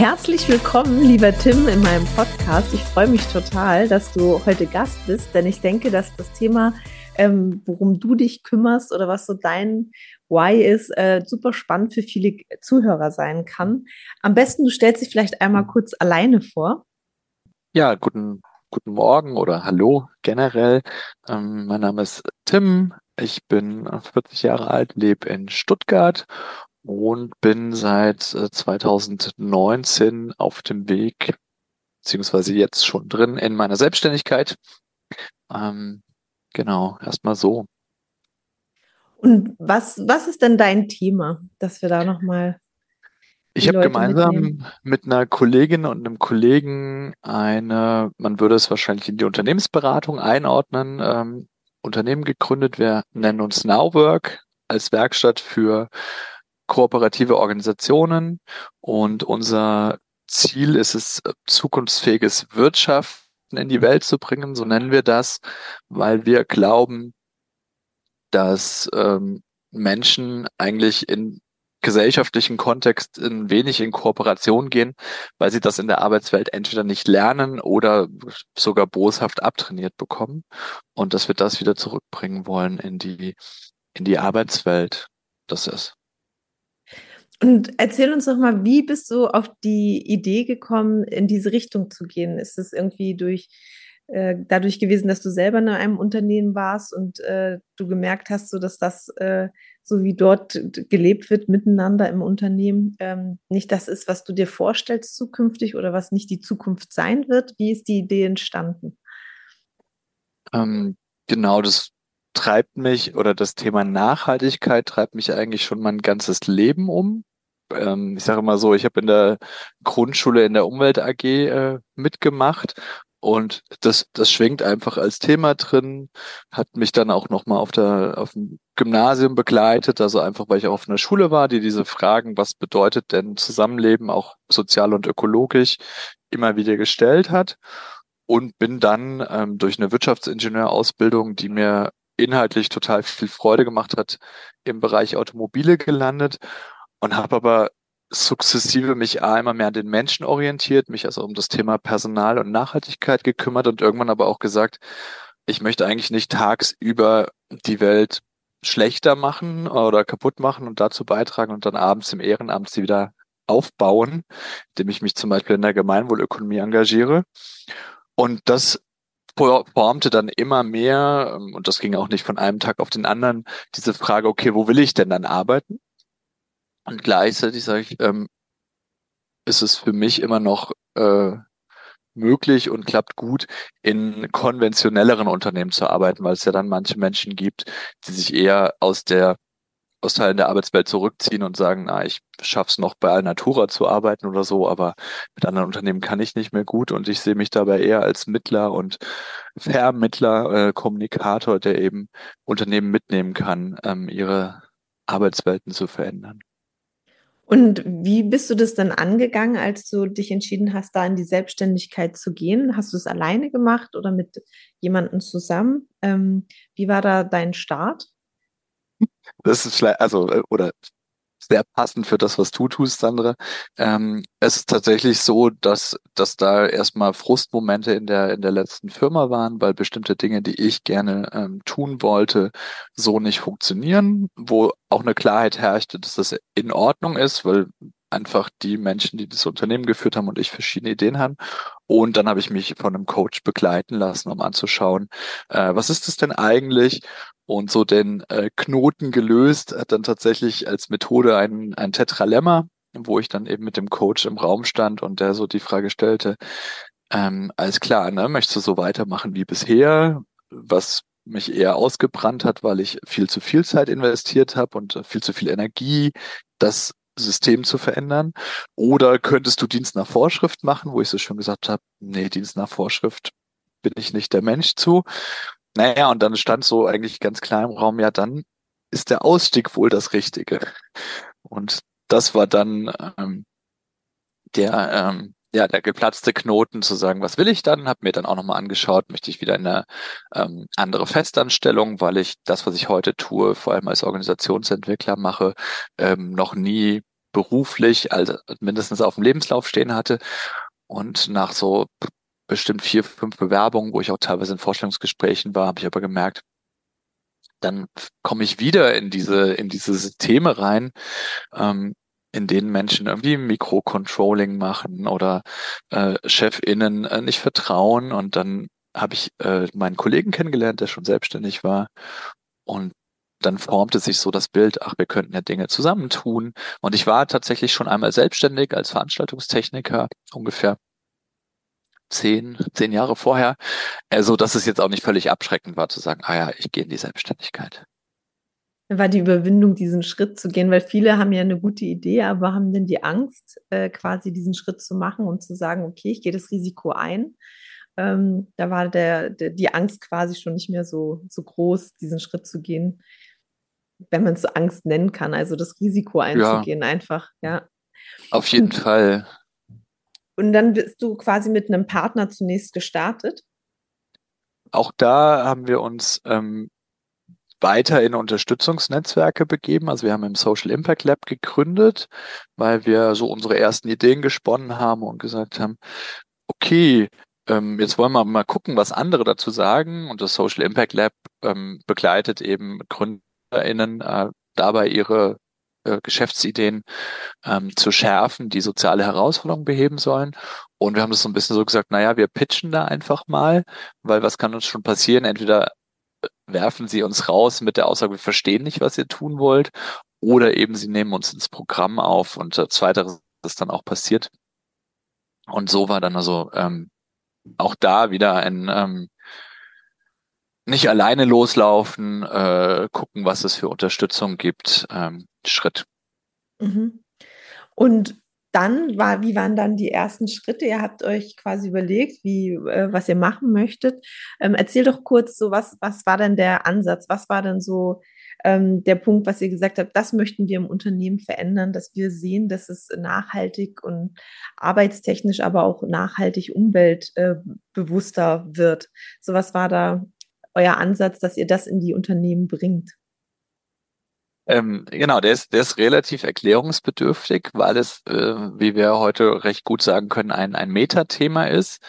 Herzlich willkommen, lieber Tim, in meinem Podcast. Ich freue mich total, dass du heute Gast bist, denn ich denke, dass das Thema, ähm, worum du dich kümmerst oder was so dein Why ist, äh, super spannend für viele Zuhörer sein kann. Am besten, du stellst dich vielleicht einmal kurz alleine vor. Ja, guten, guten Morgen oder Hallo generell. Ähm, mein Name ist Tim. Ich bin 40 Jahre alt, lebe in Stuttgart und bin seit 2019 äh, auf dem Weg, beziehungsweise jetzt schon drin in meiner Selbstständigkeit. Ähm, genau, erstmal so. Und was, was ist denn dein Thema, dass wir da nochmal. Ich habe gemeinsam mitnehmen? mit einer Kollegin und einem Kollegen eine, man würde es wahrscheinlich in die Unternehmensberatung einordnen, ähm, Unternehmen gegründet. Wir nennen uns Nowwork als Werkstatt für kooperative Organisationen und unser Ziel ist es, zukunftsfähiges Wirtschaften in die Welt zu bringen, so nennen wir das, weil wir glauben, dass ähm, Menschen eigentlich in gesellschaftlichen Kontext ein wenig in Kooperation gehen, weil sie das in der Arbeitswelt entweder nicht lernen oder sogar boshaft abtrainiert bekommen und dass wir das wieder zurückbringen wollen in die in die Arbeitswelt. Das ist und erzähl uns doch mal, wie bist du auf die Idee gekommen, in diese Richtung zu gehen? Ist es irgendwie durch äh, dadurch gewesen, dass du selber in einem Unternehmen warst und äh, du gemerkt hast, so dass das äh, so wie dort gelebt wird miteinander im Unternehmen ähm, nicht das ist, was du dir vorstellst zukünftig oder was nicht die Zukunft sein wird? Wie ist die Idee entstanden? Ähm, genau, das treibt mich oder das Thema Nachhaltigkeit treibt mich eigentlich schon mein ganzes Leben um ähm, ich sage immer so, ich habe in der Grundschule in der Umwelt AG äh, mitgemacht und das, das schwingt einfach als Thema drin, hat mich dann auch nochmal auf der, auf dem Gymnasium begleitet, also einfach, weil ich auch auf einer Schule war, die diese Fragen, was bedeutet denn Zusammenleben, auch sozial und ökologisch, immer wieder gestellt hat. Und bin dann ähm, durch eine Wirtschaftsingenieurausbildung, die mir inhaltlich total viel Freude gemacht hat, im Bereich Automobile gelandet und habe aber sukzessive mich immer mehr an den Menschen orientiert, mich also um das Thema Personal und Nachhaltigkeit gekümmert und irgendwann aber auch gesagt, ich möchte eigentlich nicht tagsüber die Welt schlechter machen oder kaputt machen und dazu beitragen und dann abends im Ehrenamt sie wieder aufbauen, indem ich mich zum Beispiel in der Gemeinwohlökonomie engagiere. Und das formte dann immer mehr, ähm, und das ging auch nicht von einem Tag auf den anderen, diese Frage, okay, wo will ich denn dann arbeiten? Und gleichzeitig sage ich, ähm, ist es für mich immer noch äh, möglich und klappt gut, in konventionelleren Unternehmen zu arbeiten, weil es ja dann manche Menschen gibt, die sich eher aus der aus Teilen der Arbeitswelt zurückziehen und sagen, na, ich schaff's noch bei Alnatura zu arbeiten oder so, aber mit anderen Unternehmen kann ich nicht mehr gut und ich sehe mich dabei eher als Mittler und Vermittler, äh, Kommunikator, der eben Unternehmen mitnehmen kann, ähm, ihre Arbeitswelten zu verändern. Und wie bist du das dann angegangen, als du dich entschieden hast, da in die Selbstständigkeit zu gehen? Hast du es alleine gemacht oder mit jemandem zusammen? Ähm, wie war da dein Start? Das ist also, äh, oder sehr passend für das, was du tust, Sandra. Ähm, es ist tatsächlich so, dass, dass da erstmal Frustmomente in der, in der letzten Firma waren, weil bestimmte Dinge, die ich gerne ähm, tun wollte, so nicht funktionieren, wo auch eine Klarheit herrschte, dass das in Ordnung ist, weil einfach die Menschen, die das Unternehmen geführt haben und ich verschiedene Ideen haben. Und dann habe ich mich von einem Coach begleiten lassen, um anzuschauen, äh, was ist das denn eigentlich? Und so den äh, Knoten gelöst, hat dann tatsächlich als Methode ein, ein Tetralemma, wo ich dann eben mit dem Coach im Raum stand und der so die Frage stellte, ähm, alles klar, ne, möchtest du so weitermachen wie bisher? Was mich eher ausgebrannt hat, weil ich viel zu viel Zeit investiert habe und viel zu viel Energie. Das System zu verändern? Oder könntest du Dienst nach Vorschrift machen, wo ich so schon gesagt habe, nee, Dienst nach Vorschrift bin ich nicht der Mensch zu. Naja, und dann stand so eigentlich ganz klar im Raum, ja, dann ist der Ausstieg wohl das Richtige. Und das war dann ähm, der, ähm, ja, der geplatzte Knoten zu sagen, was will ich dann? Habe mir dann auch nochmal angeschaut, möchte ich wieder in eine ähm, andere Festanstellung, weil ich das, was ich heute tue, vor allem als Organisationsentwickler mache, ähm, noch nie beruflich, also mindestens auf dem Lebenslauf stehen hatte. Und nach so bestimmt vier, fünf Bewerbungen, wo ich auch teilweise in Vorstellungsgesprächen war, habe ich aber gemerkt, dann komme ich wieder in diese, in diese Systeme rein, ähm, in denen Menschen irgendwie Mikrocontrolling machen oder äh, ChefInnen äh, nicht vertrauen. Und dann habe ich äh, meinen Kollegen kennengelernt, der schon selbstständig war. Und dann formte sich so das Bild, ach, wir könnten ja Dinge zusammentun. Und ich war tatsächlich schon einmal selbstständig als Veranstaltungstechniker, ungefähr zehn, zehn Jahre vorher. Also, dass es jetzt auch nicht völlig abschreckend war zu sagen, ah ja, ich gehe in die Selbstständigkeit. War die Überwindung, diesen Schritt zu gehen, weil viele haben ja eine gute Idee, aber haben denn die Angst, äh, quasi diesen Schritt zu machen und zu sagen, okay, ich gehe das Risiko ein. Ähm, da war der, der, die Angst quasi schon nicht mehr so, so groß, diesen Schritt zu gehen, wenn man es so Angst nennen kann, also das Risiko einzugehen, ja. einfach, ja. Auf jeden Fall. Und dann bist du quasi mit einem Partner zunächst gestartet. Auch da haben wir uns ähm, weiter in Unterstützungsnetzwerke begeben. Also wir haben im Social Impact Lab gegründet, weil wir so unsere ersten Ideen gesponnen haben und gesagt haben, okay, ähm, jetzt wollen wir mal gucken, was andere dazu sagen. Und das Social Impact Lab ähm, begleitet eben GründerInnen äh, dabei ihre äh, Geschäftsideen ähm, zu schärfen, die soziale Herausforderungen beheben sollen. Und wir haben das so ein bisschen so gesagt, naja, wir pitchen da einfach mal, weil was kann uns schon passieren? Entweder werfen sie uns raus mit der Aussage, wir verstehen nicht, was ihr tun wollt, oder eben sie nehmen uns ins Programm auf und äh, zweiteres ist dann auch passiert. Und so war dann also ähm, auch da wieder ein ähm, nicht alleine loslaufen, äh, gucken, was es für Unterstützung gibt, ähm, Schritt. Mhm. Und dann war, wie waren dann die ersten Schritte? Ihr habt euch quasi überlegt, wie, äh, was ihr machen möchtet. Ähm, erzähl doch kurz so, was, was war denn der Ansatz? Was war denn so ähm, der Punkt, was ihr gesagt habt, das möchten wir im Unternehmen verändern, dass wir sehen, dass es nachhaltig und arbeitstechnisch, aber auch nachhaltig umweltbewusster äh, wird. So was war da euer Ansatz, dass ihr das in die Unternehmen bringt? Ähm, genau, der ist, der ist relativ erklärungsbedürftig, weil es, äh, wie wir heute recht gut sagen können, ein, ein Metathema ist,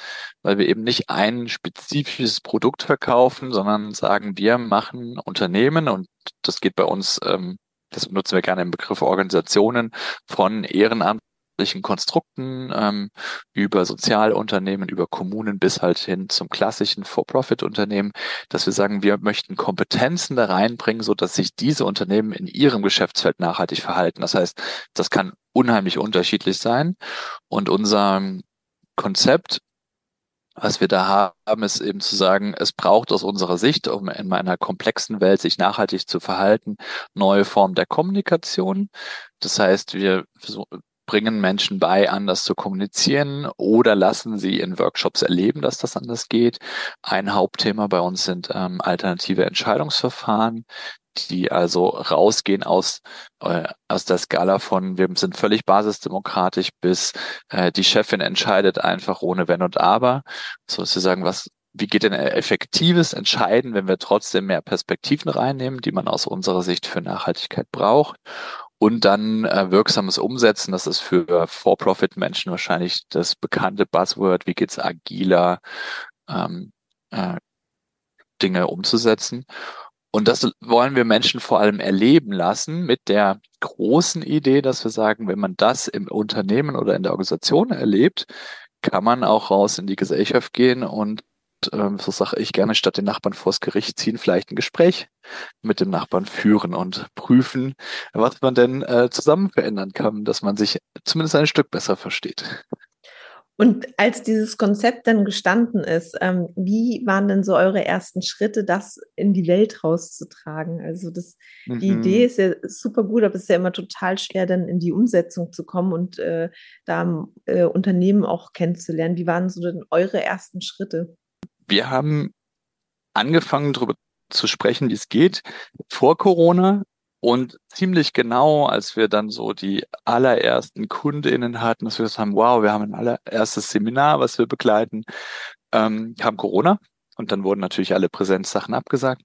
weil wir eben nicht ein spezifisches Produkt verkaufen, sondern sagen, wir machen Unternehmen und das geht bei uns, ähm, das nutzen wir gerne im Begriff Organisationen von Ehrenamt wirtschaftlichen Konstrukten ähm, über Sozialunternehmen, über Kommunen bis halt hin zum klassischen For-Profit-Unternehmen, dass wir sagen, wir möchten Kompetenzen da reinbringen, so sich diese Unternehmen in ihrem Geschäftsfeld nachhaltig verhalten. Das heißt, das kann unheimlich unterschiedlich sein. Und unser Konzept was wir da haben, ist eben zu sagen, es braucht aus unserer Sicht, um in einer komplexen Welt sich nachhaltig zu verhalten, neue Formen der Kommunikation. Das heißt, wir bringen Menschen bei, anders zu kommunizieren oder lassen sie in Workshops erleben, dass das anders geht. Ein Hauptthema bei uns sind ähm, alternative Entscheidungsverfahren, die also rausgehen aus, äh, aus der Skala von wir sind völlig basisdemokratisch bis äh, die Chefin entscheidet einfach ohne Wenn und Aber. Sozusagen, was wie geht denn effektives Entscheiden, wenn wir trotzdem mehr Perspektiven reinnehmen, die man aus unserer Sicht für Nachhaltigkeit braucht? Und dann äh, wirksames Umsetzen. Das ist für For-Profit-Menschen wahrscheinlich das bekannte Buzzword, wie geht's agiler, ähm, äh, Dinge umzusetzen. Und das wollen wir Menschen vor allem erleben lassen mit der großen Idee, dass wir sagen, wenn man das im Unternehmen oder in der Organisation erlebt, kann man auch raus in die Gesellschaft gehen und ähm, so sage ich gerne, statt den Nachbarn vors Gericht ziehen, vielleicht ein Gespräch mit dem Nachbarn führen und prüfen, was man denn äh, zusammen verändern kann, dass man sich zumindest ein Stück besser versteht. Und als dieses Konzept dann gestanden ist, ähm, wie waren denn so eure ersten Schritte, das in die Welt rauszutragen? Also das, mhm. die Idee ist ja super gut, aber es ist ja immer total schwer, dann in die Umsetzung zu kommen und äh, da äh, Unternehmen auch kennenzulernen. Wie waren so denn eure ersten Schritte? Wir haben angefangen darüber zu sprechen, wie es geht, vor Corona. Und ziemlich genau, als wir dann so die allerersten KundInnen hatten, dass wir gesagt haben, wow, wir haben ein allererstes Seminar, was wir begleiten, ähm, kam Corona. Und dann wurden natürlich alle Präsenzsachen abgesagt.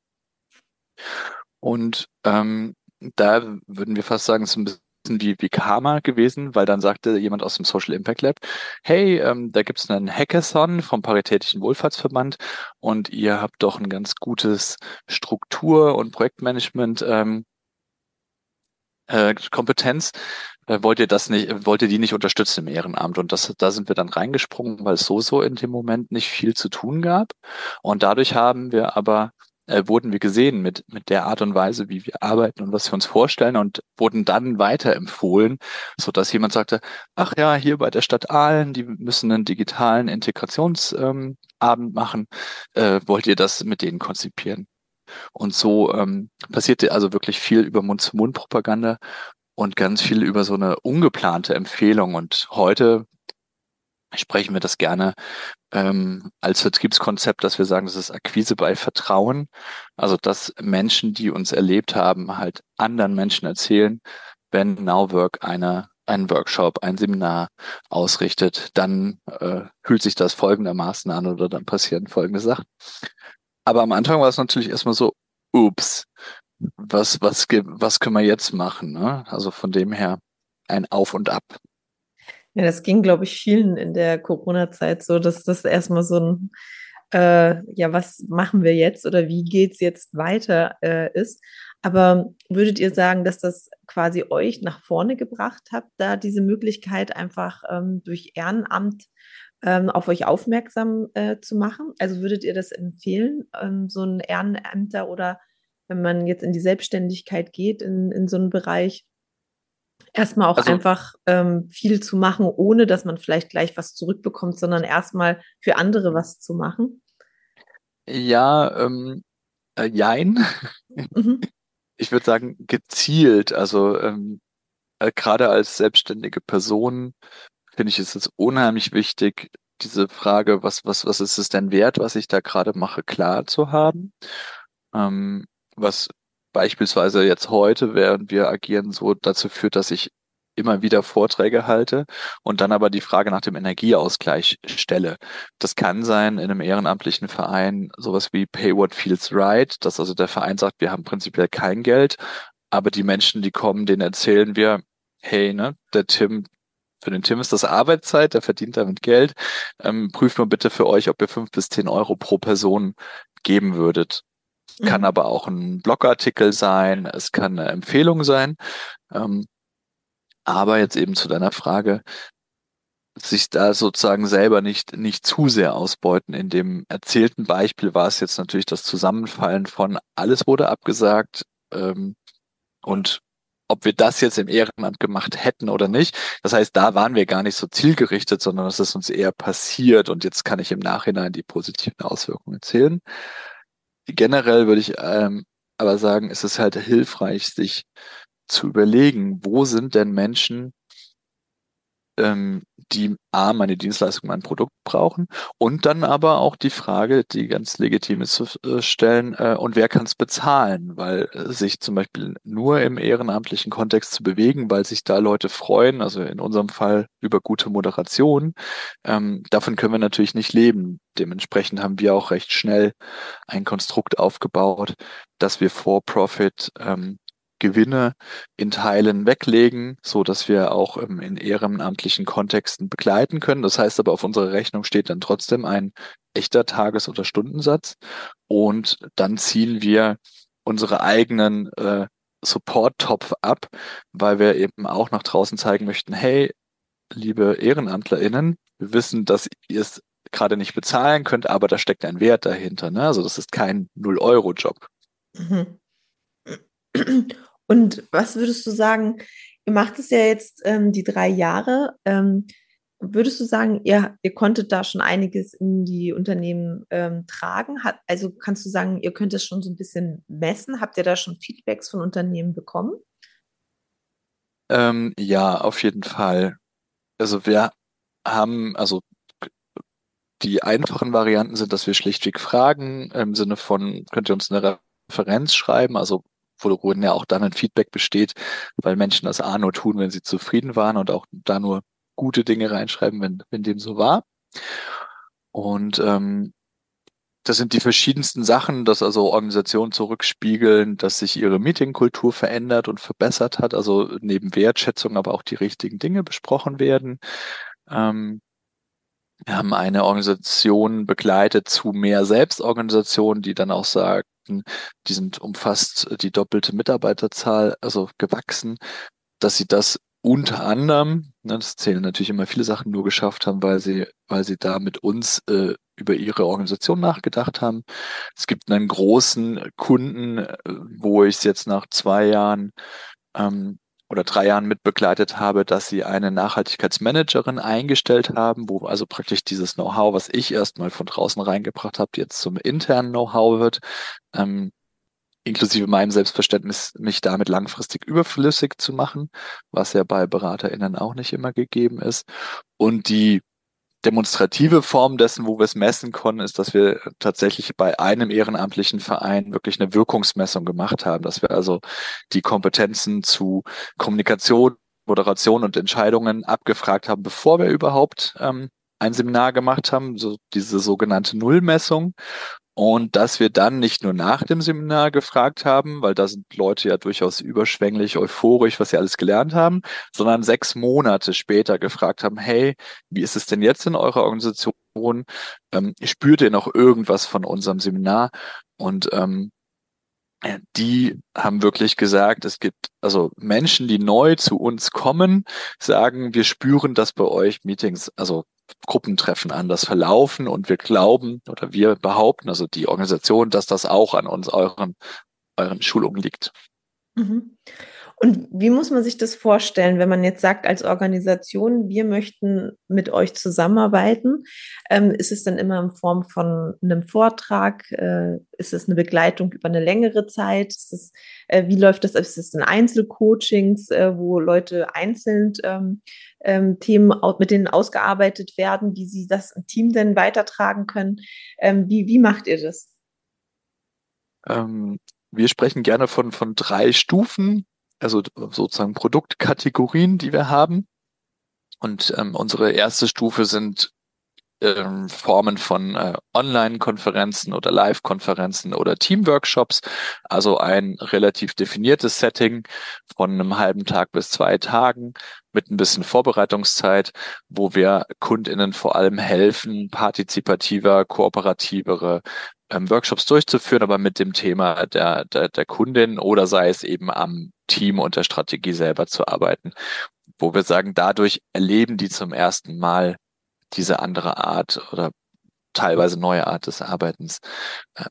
Und ähm, da würden wir fast sagen, es ist ein wie, wie Karma gewesen, weil dann sagte jemand aus dem Social Impact Lab, hey, ähm, da gibt es einen Hackathon vom Paritätischen Wohlfahrtsverband und ihr habt doch ein ganz gutes Struktur- und Projektmanagement ähm, äh, Kompetenz. Äh, wollt ihr das nicht, wollt ihr die nicht unterstützen im Ehrenamt? Und das, da sind wir dann reingesprungen, weil es so, so in dem Moment nicht viel zu tun gab. Und dadurch haben wir aber äh, wurden wir gesehen mit, mit der Art und Weise, wie wir arbeiten und was wir uns vorstellen und wurden dann weiterempfohlen, so dass jemand sagte, ach ja, hier bei der Stadt Aalen, die müssen einen digitalen Integrationsabend ähm, machen, äh, wollt ihr das mit denen konzipieren? Und so ähm, passierte also wirklich viel über Mund-zu-Mund-Propaganda und ganz viel über so eine ungeplante Empfehlung. Und heute sprechen wir das gerne ähm, als Vertriebskonzept, dass wir sagen, das ist Akquise bei Vertrauen. Also dass Menschen, die uns erlebt haben, halt anderen Menschen erzählen, wenn Nowwork eine einen Workshop, ein Seminar ausrichtet, dann äh, fühlt sich das folgendermaßen an oder dann passieren folgende Sachen. Aber am Anfang war es natürlich erstmal so, ups, was, was, was können wir jetzt machen? Ne? Also von dem her ein Auf und Ab. Ja, das ging, glaube ich, vielen in der Corona-Zeit so, dass das erstmal so ein, äh, ja, was machen wir jetzt oder wie geht es jetzt weiter äh, ist. Aber würdet ihr sagen, dass das quasi euch nach vorne gebracht hat, da diese Möglichkeit einfach ähm, durch Ehrenamt ähm, auf euch aufmerksam äh, zu machen? Also würdet ihr das empfehlen, ähm, so ein Ehrenämter oder wenn man jetzt in die Selbstständigkeit geht, in, in so einen Bereich, erstmal auch also, einfach ähm, viel zu machen, ohne dass man vielleicht gleich was zurückbekommt, sondern erstmal für andere was zu machen? Ja, ähm, äh, jein. Mhm. Ich würde sagen, gezielt. Also ähm, äh, gerade als selbstständige Person finde ich es jetzt unheimlich wichtig, diese Frage, was, was, was ist es denn wert, was ich da gerade mache, klar zu haben. Ähm, was beispielsweise jetzt heute, während wir agieren, so dazu führt, dass ich immer wieder Vorträge halte und dann aber die Frage nach dem Energieausgleich stelle. Das kann sein in einem ehrenamtlichen Verein sowas wie Pay What Feels Right, dass also der Verein sagt, wir haben prinzipiell kein Geld, aber die Menschen, die kommen, denen erzählen wir, hey, ne, der Tim, für den Tim ist das Arbeitszeit, der verdient damit Geld. Ähm, prüft mal bitte für euch, ob ihr fünf bis zehn Euro pro Person geben würdet. Kann mhm. aber auch ein Blogartikel sein, es kann eine Empfehlung sein. Ähm, aber jetzt eben zu deiner Frage, sich da sozusagen selber nicht, nicht zu sehr ausbeuten. In dem erzählten Beispiel war es jetzt natürlich das Zusammenfallen von alles wurde abgesagt ähm, und ob wir das jetzt im Ehrenamt gemacht hätten oder nicht. Das heißt, da waren wir gar nicht so zielgerichtet, sondern es ist uns eher passiert und jetzt kann ich im Nachhinein die positiven Auswirkungen erzählen. Generell würde ich ähm, aber sagen, es ist halt hilfreich, sich zu überlegen, wo sind denn Menschen, ähm, die A, meine Dienstleistung, mein Produkt brauchen und dann aber auch die Frage, die ganz legitim ist zu äh, stellen, äh, und wer kann es bezahlen? Weil äh, sich zum Beispiel nur im ehrenamtlichen Kontext zu bewegen, weil sich da Leute freuen, also in unserem Fall über gute Moderation, ähm, davon können wir natürlich nicht leben. Dementsprechend haben wir auch recht schnell ein Konstrukt aufgebaut, dass wir For-Profit ähm, Gewinne in Teilen weglegen, so dass wir auch ähm, in ehrenamtlichen Kontexten begleiten können. Das heißt aber, auf unserer Rechnung steht dann trotzdem ein echter Tages- oder Stundensatz und dann ziehen wir unsere eigenen äh, Support-Topf ab, weil wir eben auch nach draußen zeigen möchten, hey, liebe EhrenamtlerInnen, wir wissen, dass ihr es gerade nicht bezahlen könnt, aber da steckt ein Wert dahinter. Ne? Also das ist kein Null-Euro-Job. Mhm. Und was würdest du sagen, ihr macht es ja jetzt ähm, die drei Jahre. Ähm, würdest du sagen, ihr, ihr konntet da schon einiges in die Unternehmen ähm, tragen? Hat, also kannst du sagen, ihr könnt es schon so ein bisschen messen? Habt ihr da schon Feedbacks von Unternehmen bekommen? Ähm, ja, auf jeden Fall. Also wir haben, also die einfachen Varianten sind, dass wir schlichtweg fragen, im Sinne von, könnt ihr uns eine Referenz schreiben, also worin ja auch dann ein Feedback besteht, weil Menschen das A nur tun, wenn sie zufrieden waren und auch da nur gute Dinge reinschreiben, wenn, wenn dem so war. Und ähm, das sind die verschiedensten Sachen, dass also Organisationen zurückspiegeln, dass sich ihre Meetingkultur verändert und verbessert hat, also neben Wertschätzung aber auch die richtigen Dinge besprochen werden. Ähm, wir haben eine Organisation begleitet zu mehr Selbstorganisationen, die dann auch sagten, die sind umfasst die doppelte Mitarbeiterzahl, also gewachsen, dass sie das unter anderem, ne, das zählen natürlich immer viele Sachen, nur geschafft haben, weil sie, weil sie da mit uns äh, über ihre Organisation nachgedacht haben. Es gibt einen großen Kunden, äh, wo ich es jetzt nach zwei Jahren ähm, oder drei Jahren mitbegleitet habe, dass sie eine Nachhaltigkeitsmanagerin eingestellt haben, wo also praktisch dieses Know-how, was ich erstmal von draußen reingebracht habe, jetzt zum internen Know-how wird. Ähm, inklusive meinem Selbstverständnis, mich damit langfristig überflüssig zu machen, was ja bei BeraterInnen auch nicht immer gegeben ist. Und die demonstrative Form dessen, wo wir es messen konnten, ist, dass wir tatsächlich bei einem ehrenamtlichen Verein wirklich eine Wirkungsmessung gemacht haben, dass wir also die Kompetenzen zu Kommunikation, Moderation und Entscheidungen abgefragt haben, bevor wir überhaupt ähm, ein Seminar gemacht haben, so diese sogenannte Nullmessung. Und dass wir dann nicht nur nach dem Seminar gefragt haben, weil da sind Leute ja durchaus überschwänglich, euphorisch, was sie alles gelernt haben, sondern sechs Monate später gefragt haben, hey, wie ist es denn jetzt in eurer Organisation? Ähm, spürt ihr noch irgendwas von unserem Seminar? Und ähm, die haben wirklich gesagt, es gibt also Menschen, die neu zu uns kommen, sagen, wir spüren, dass bei euch Meetings, also Gruppentreffen anders verlaufen und wir glauben oder wir behaupten, also die Organisation, dass das auch an uns, euren, euren Schulungen liegt. Mhm. Und wie muss man sich das vorstellen, wenn man jetzt sagt, als Organisation, wir möchten mit euch zusammenarbeiten? Ähm, ist es dann immer in Form von einem Vortrag? Äh, ist es eine Begleitung über eine längere Zeit? Es, äh, wie läuft das? Ist es ein Einzelcoachings, äh, wo Leute einzeln ähm, ähm, Themen mit denen ausgearbeitet werden, wie sie das im Team denn weitertragen können? Ähm, wie, wie macht ihr das? Ähm, wir sprechen gerne von, von drei Stufen also sozusagen Produktkategorien, die wir haben. Und ähm, unsere erste Stufe sind ähm, Formen von äh, Online-Konferenzen oder Live-Konferenzen oder Teamworkshops. Also ein relativ definiertes Setting von einem halben Tag bis zwei Tagen mit ein bisschen Vorbereitungszeit, wo wir KundInnen vor allem helfen, partizipativer, kooperativere ähm, Workshops durchzuführen, aber mit dem Thema der, der, der Kundin oder sei es eben am Team und der Strategie selber zu arbeiten, wo wir sagen, dadurch erleben die zum ersten Mal diese andere Art oder teilweise neue Art des Arbeitens. Äh,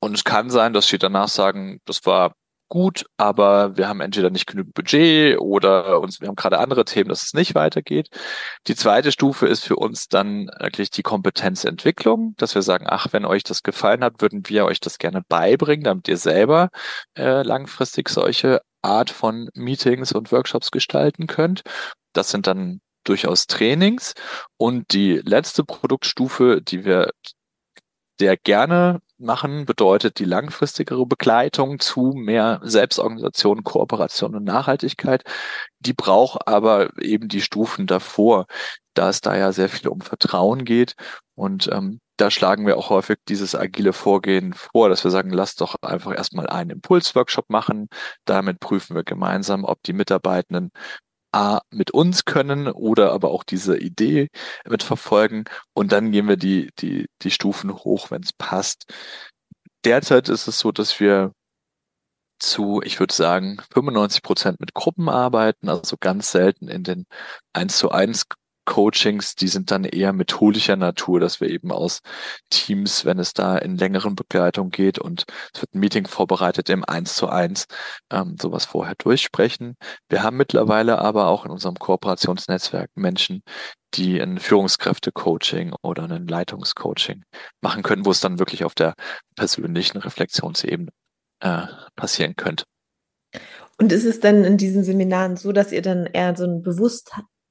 und es kann sein, dass sie danach sagen, das war gut, aber wir haben entweder nicht genug Budget oder uns, wir haben gerade andere Themen, dass es nicht weitergeht. Die zweite Stufe ist für uns dann wirklich die Kompetenzentwicklung, dass wir sagen, ach, wenn euch das gefallen hat, würden wir euch das gerne beibringen, damit ihr selber äh, langfristig solche Art von Meetings und Workshops gestalten könnt. Das sind dann durchaus Trainings. Und die letzte Produktstufe, die wir sehr gerne machen, bedeutet die langfristigere Begleitung zu mehr Selbstorganisation, Kooperation und Nachhaltigkeit. Die braucht aber eben die Stufen davor, da es da ja sehr viel um Vertrauen geht. Und ähm, da schlagen wir auch häufig dieses agile Vorgehen vor, dass wir sagen, lasst doch einfach erstmal einen Impulsworkshop machen. Damit prüfen wir gemeinsam, ob die Mitarbeitenden A, mit uns können oder aber auch diese Idee mitverfolgen. Und dann gehen wir die, die, die Stufen hoch, wenn es passt. Derzeit ist es so, dass wir zu, ich würde sagen, 95 Prozent mit Gruppen arbeiten, also ganz selten in den 1 zu 1 Coachings, die sind dann eher methodischer Natur, dass wir eben aus Teams, wenn es da in längeren Begleitung geht und es wird ein Meeting vorbereitet im Eins zu eins, ähm, sowas vorher durchsprechen. Wir haben mittlerweile aber auch in unserem Kooperationsnetzwerk Menschen, die ein Führungskräfte-Coaching oder ein Leitungscoaching machen können, wo es dann wirklich auf der persönlichen Reflexionsebene äh, passieren könnte. Und ist es dann in diesen Seminaren so, dass ihr dann eher so ein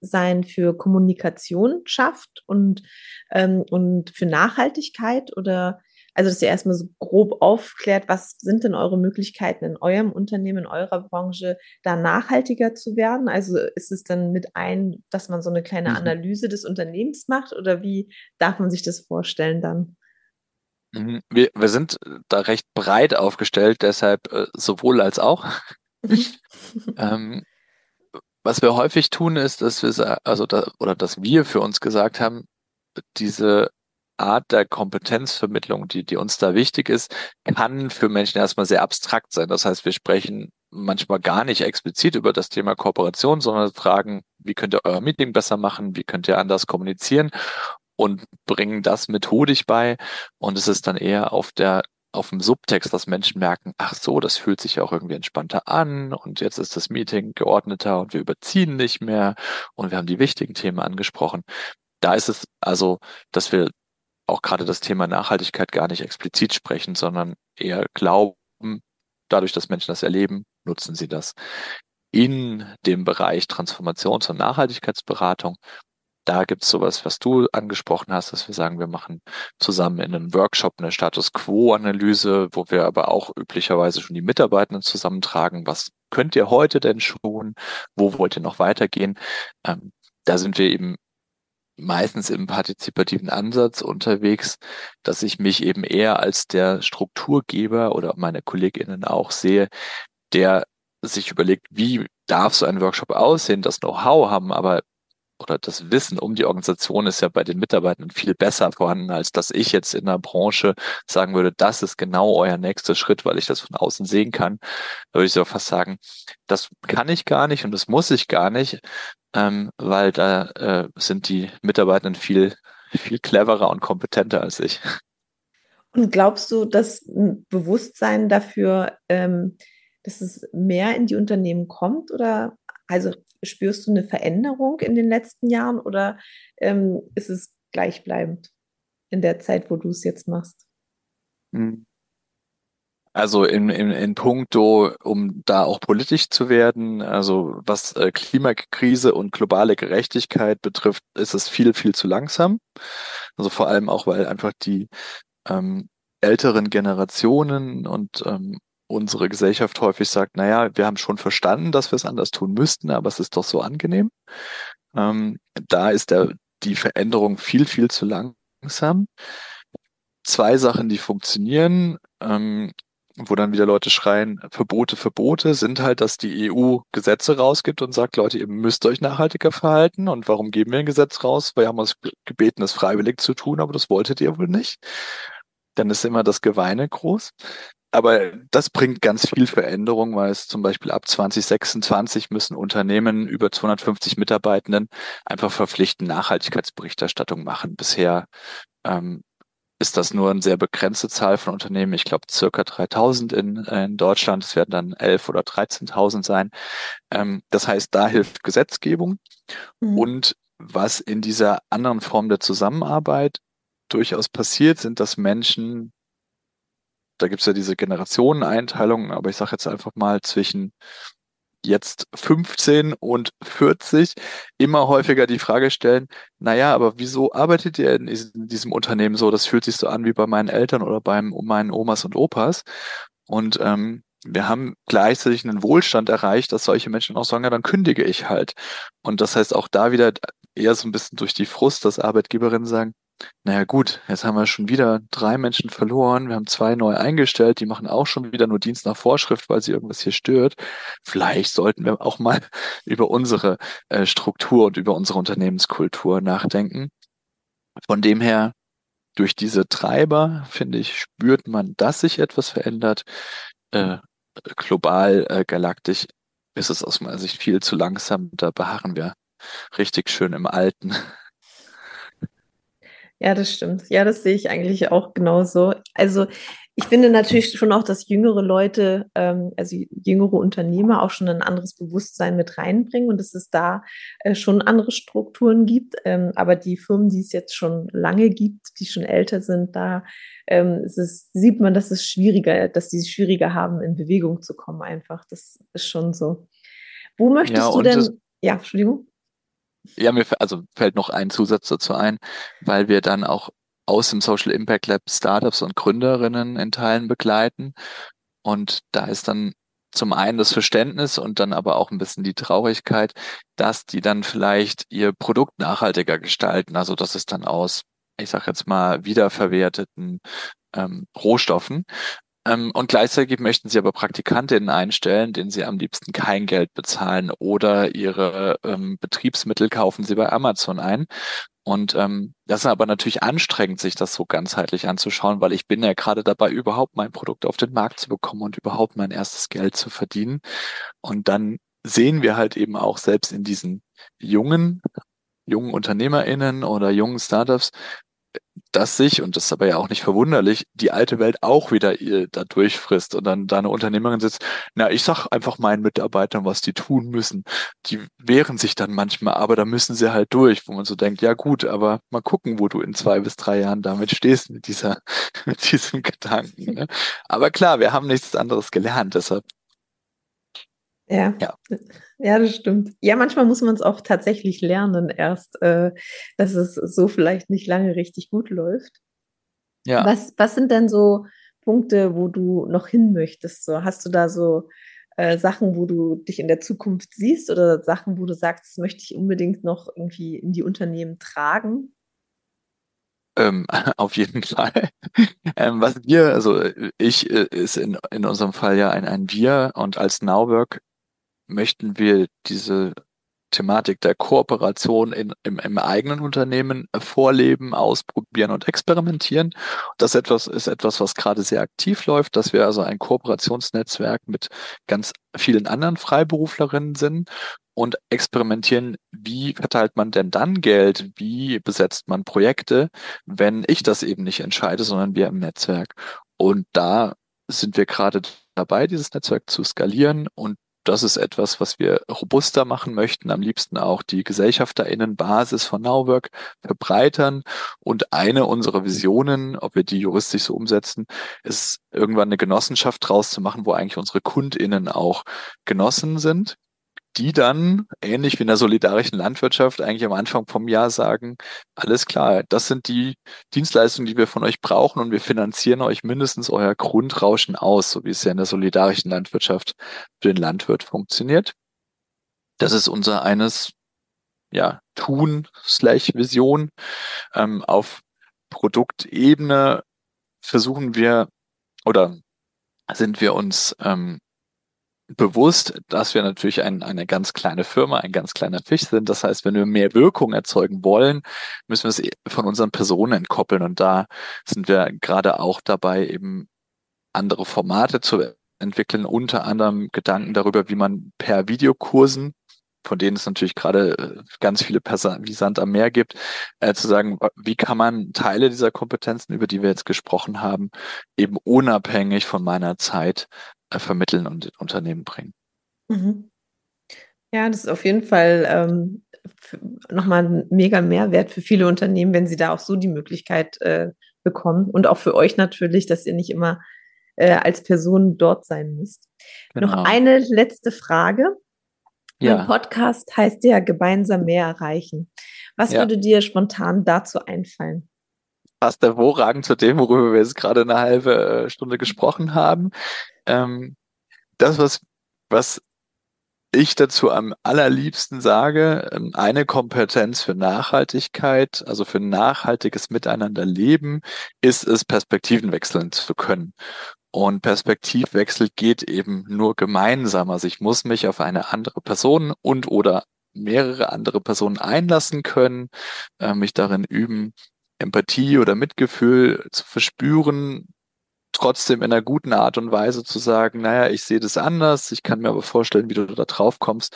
Bewusstsein sein für Kommunikation schafft und, ähm, und für Nachhaltigkeit oder also, dass ihr erstmal so grob aufklärt, was sind denn eure Möglichkeiten in eurem Unternehmen, in eurer Branche, da nachhaltiger zu werden? Also ist es dann mit ein, dass man so eine kleine mhm. Analyse des Unternehmens macht oder wie darf man sich das vorstellen dann? Mhm. Wir, wir sind da recht breit aufgestellt, deshalb äh, sowohl als auch. ähm, was wir häufig tun, ist, dass wir, also da, oder dass wir für uns gesagt haben, diese Art der Kompetenzvermittlung, die, die uns da wichtig ist, kann für Menschen erstmal sehr abstrakt sein. Das heißt, wir sprechen manchmal gar nicht explizit über das Thema Kooperation, sondern fragen, wie könnt ihr euer Meeting besser machen? Wie könnt ihr anders kommunizieren? Und bringen das methodisch bei. Und es ist dann eher auf der auf dem Subtext, dass Menschen merken, ach so, das fühlt sich auch irgendwie entspannter an und jetzt ist das Meeting geordneter und wir überziehen nicht mehr und wir haben die wichtigen Themen angesprochen. Da ist es also, dass wir auch gerade das Thema Nachhaltigkeit gar nicht explizit sprechen, sondern eher glauben, dadurch, dass Menschen das erleben, nutzen sie das. In dem Bereich Transformations- und Nachhaltigkeitsberatung, da gibt es sowas, was du angesprochen hast, dass wir sagen, wir machen zusammen in einem Workshop eine Status Quo-Analyse, wo wir aber auch üblicherweise schon die Mitarbeitenden zusammentragen. Was könnt ihr heute denn schon? Wo wollt ihr noch weitergehen? Ähm, da sind wir eben meistens im partizipativen Ansatz unterwegs, dass ich mich eben eher als der Strukturgeber oder meine KollegInnen auch sehe, der sich überlegt, wie darf so ein Workshop aussehen, das Know-how haben, aber oder das Wissen um die Organisation ist ja bei den Mitarbeitern viel besser vorhanden, als dass ich jetzt in der Branche sagen würde, das ist genau euer nächster Schritt, weil ich das von außen sehen kann. Da würde ich so fast sagen, das kann ich gar nicht und das muss ich gar nicht, ähm, weil da äh, sind die Mitarbeitenden viel, viel cleverer und kompetenter als ich. Und glaubst du, dass ein Bewusstsein dafür, ähm, dass es mehr in die Unternehmen kommt oder also spürst du eine Veränderung in den letzten Jahren oder ähm, ist es gleichbleibend in der Zeit, wo du es jetzt machst? Hm. Also in, in, in puncto, um da auch politisch zu werden, also was äh, Klimakrise und globale Gerechtigkeit betrifft, ist es viel, viel zu langsam. Also vor allem auch, weil einfach die ähm, älteren Generationen und ähm, unsere Gesellschaft häufig sagt, naja, wir haben schon verstanden, dass wir es anders tun müssten, aber es ist doch so angenehm. Ähm, da ist der, die Veränderung viel, viel zu langsam. Zwei Sachen, die funktionieren, ähm, wo dann wieder Leute schreien, Verbote, Verbote, sind halt, dass die EU Gesetze rausgibt und sagt, Leute, ihr müsst euch nachhaltiger verhalten. Und warum geben wir ein Gesetz raus? Weil wir haben uns gebeten, es freiwillig zu tun, aber das wolltet ihr wohl nicht. Dann ist immer das Geweine groß. Aber das bringt ganz viel Veränderung, weil es zum Beispiel ab 2026 müssen Unternehmen über 250 Mitarbeitenden einfach verpflichtend Nachhaltigkeitsberichterstattung machen. Bisher ähm, ist das nur eine sehr begrenzte Zahl von Unternehmen. Ich glaube, circa 3000 in, in Deutschland. Es werden dann 11 oder 13.000 sein. Ähm, das heißt, da hilft Gesetzgebung. Mhm. Und was in dieser anderen Form der Zusammenarbeit durchaus passiert, sind, dass Menschen da gibt es ja diese Generationeneinteilung, aber ich sage jetzt einfach mal zwischen jetzt 15 und 40 immer häufiger die Frage stellen, naja, aber wieso arbeitet ihr in diesem Unternehmen so? Das fühlt sich so an wie bei meinen Eltern oder beim meinen Omas und Opas. Und ähm, wir haben gleichzeitig einen Wohlstand erreicht, dass solche Menschen auch sagen, ja, dann kündige ich halt. Und das heißt auch da wieder eher so ein bisschen durch die Frust, dass Arbeitgeberinnen sagen, naja gut, jetzt haben wir schon wieder drei Menschen verloren. Wir haben zwei neu eingestellt, die machen auch schon wieder nur Dienst nach Vorschrift, weil sie irgendwas hier stört. Vielleicht sollten wir auch mal über unsere äh, Struktur und über unsere Unternehmenskultur nachdenken. Von dem her, durch diese Treiber, finde ich, spürt man, dass sich etwas verändert. Äh, global, äh, galaktisch ist es aus meiner Sicht viel zu langsam. Da beharren wir richtig schön im Alten. Ja, das stimmt. Ja, das sehe ich eigentlich auch genauso. Also ich finde natürlich schon auch, dass jüngere Leute, ähm, also jüngere Unternehmer auch schon ein anderes Bewusstsein mit reinbringen und dass es da äh, schon andere Strukturen gibt. Ähm, aber die Firmen, die es jetzt schon lange gibt, die schon älter sind, da ähm, es, sieht man, dass es schwieriger, dass die es schwieriger haben, in Bewegung zu kommen einfach. Das ist schon so. Wo möchtest ja, du denn? Ja, Entschuldigung. Ja, mir also fällt noch ein Zusatz dazu ein, weil wir dann auch aus dem Social Impact Lab Startups und Gründerinnen in Teilen begleiten. Und da ist dann zum einen das Verständnis und dann aber auch ein bisschen die Traurigkeit, dass die dann vielleicht ihr Produkt nachhaltiger gestalten. Also dass es dann aus, ich sag jetzt mal, wiederverwerteten ähm, Rohstoffen. Ähm, und gleichzeitig möchten sie aber Praktikantinnen einstellen, denen sie am liebsten kein Geld bezahlen oder ihre ähm, Betriebsmittel kaufen sie bei Amazon ein. Und ähm, das ist aber natürlich anstrengend, sich das so ganzheitlich anzuschauen, weil ich bin ja gerade dabei, überhaupt mein Produkt auf den Markt zu bekommen und überhaupt mein erstes Geld zu verdienen. Und dann sehen wir halt eben auch selbst in diesen jungen, jungen UnternehmerInnen oder jungen Startups, dass sich, und das ist aber ja auch nicht verwunderlich, die alte Welt auch wieder ihr da durchfrisst und dann da eine Unternehmerin sitzt, na, ich sag einfach meinen Mitarbeitern, was die tun müssen. Die wehren sich dann manchmal, aber da müssen sie halt durch, wo man so denkt, ja gut, aber mal gucken, wo du in zwei bis drei Jahren damit stehst mit dieser, mit diesem Gedanken. Ne? Aber klar, wir haben nichts anderes gelernt, deshalb ja. ja. Ja, das stimmt. Ja, manchmal muss man es auch tatsächlich lernen erst, äh, dass es so vielleicht nicht lange richtig gut läuft. Ja. Was, was sind denn so Punkte, wo du noch hin möchtest? So, hast du da so äh, Sachen, wo du dich in der Zukunft siehst oder Sachen, wo du sagst, das möchte ich unbedingt noch irgendwie in die Unternehmen tragen? Ähm, auf jeden Fall. ähm, was wir, also ich äh, ist in, in unserem Fall ja ein, ein Wir und als Nowwork möchten wir diese Thematik der Kooperation in, im, im eigenen Unternehmen vorleben, ausprobieren und experimentieren. Das etwas, ist etwas, was gerade sehr aktiv läuft, dass wir also ein Kooperationsnetzwerk mit ganz vielen anderen Freiberuflerinnen sind und experimentieren, wie verteilt man denn dann Geld, wie besetzt man Projekte, wenn ich das eben nicht entscheide, sondern wir im Netzwerk. Und da sind wir gerade dabei, dieses Netzwerk zu skalieren und das ist etwas, was wir robuster machen möchten, am liebsten auch die Gesellschafterinnenbasis von Nowwork verbreitern. Und eine unserer Visionen, ob wir die juristisch so umsetzen, ist irgendwann eine Genossenschaft draus zu machen, wo eigentlich unsere KundInnen auch Genossen sind die dann, ähnlich wie in der solidarischen Landwirtschaft, eigentlich am Anfang vom Jahr sagen, alles klar, das sind die Dienstleistungen, die wir von euch brauchen und wir finanzieren euch mindestens euer Grundrauschen aus, so wie es ja in der solidarischen Landwirtschaft für den Landwirt funktioniert. Das ist unser eines, ja, Tun slash Vision. Ähm, auf Produktebene versuchen wir oder sind wir uns ähm, bewusst, dass wir natürlich ein, eine ganz kleine Firma, ein ganz kleiner Fisch sind. Das heißt, wenn wir mehr Wirkung erzeugen wollen, müssen wir es von unseren Personen entkoppeln. Und da sind wir gerade auch dabei, eben andere Formate zu entwickeln, unter anderem Gedanken darüber, wie man per Videokursen von denen es natürlich gerade äh, ganz viele wie Sand am Meer gibt, äh, zu sagen, wie kann man Teile dieser Kompetenzen, über die wir jetzt gesprochen haben, eben unabhängig von meiner Zeit vermitteln und in Unternehmen bringen. Mhm. Ja, das ist auf jeden Fall ähm, nochmal ein mega Mehrwert für viele Unternehmen, wenn sie da auch so die Möglichkeit äh, bekommen. Und auch für euch natürlich, dass ihr nicht immer äh, als Person dort sein müsst. Genau. Noch eine letzte Frage. Ja. Mein Podcast heißt ja gemeinsam mehr erreichen. Was ja. würde dir spontan dazu einfallen? Passt hervorragend zu dem, worüber wir jetzt gerade eine halbe äh, Stunde gesprochen haben ähm, das, was, was ich dazu am allerliebsten sage, ähm, eine Kompetenz für Nachhaltigkeit, also für nachhaltiges Miteinanderleben, ist es, Perspektiven wechseln zu können. Und Perspektivwechsel geht eben nur gemeinsam. Also ich muss mich auf eine andere Person und oder mehrere andere Personen einlassen können, äh, mich darin üben, Empathie oder Mitgefühl zu verspüren, trotzdem in einer guten Art und Weise zu sagen, naja, ich sehe das anders, ich kann mir aber vorstellen, wie du da drauf kommst.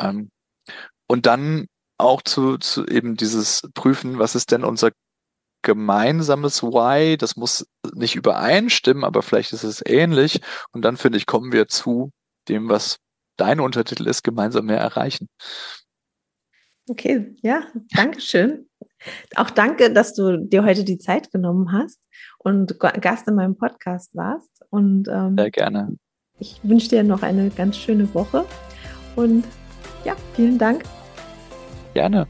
Ähm, und dann auch zu, zu eben dieses Prüfen, was ist denn unser gemeinsames Why, das muss nicht übereinstimmen, aber vielleicht ist es ähnlich. Und dann finde ich, kommen wir zu dem, was dein Untertitel ist, gemeinsam mehr erreichen. Okay, ja, danke schön. Auch danke, dass du dir heute die Zeit genommen hast und Gast in meinem Podcast warst. Und ähm, sehr gerne. Ich wünsche dir noch eine ganz schöne Woche und ja, vielen Dank. Gerne.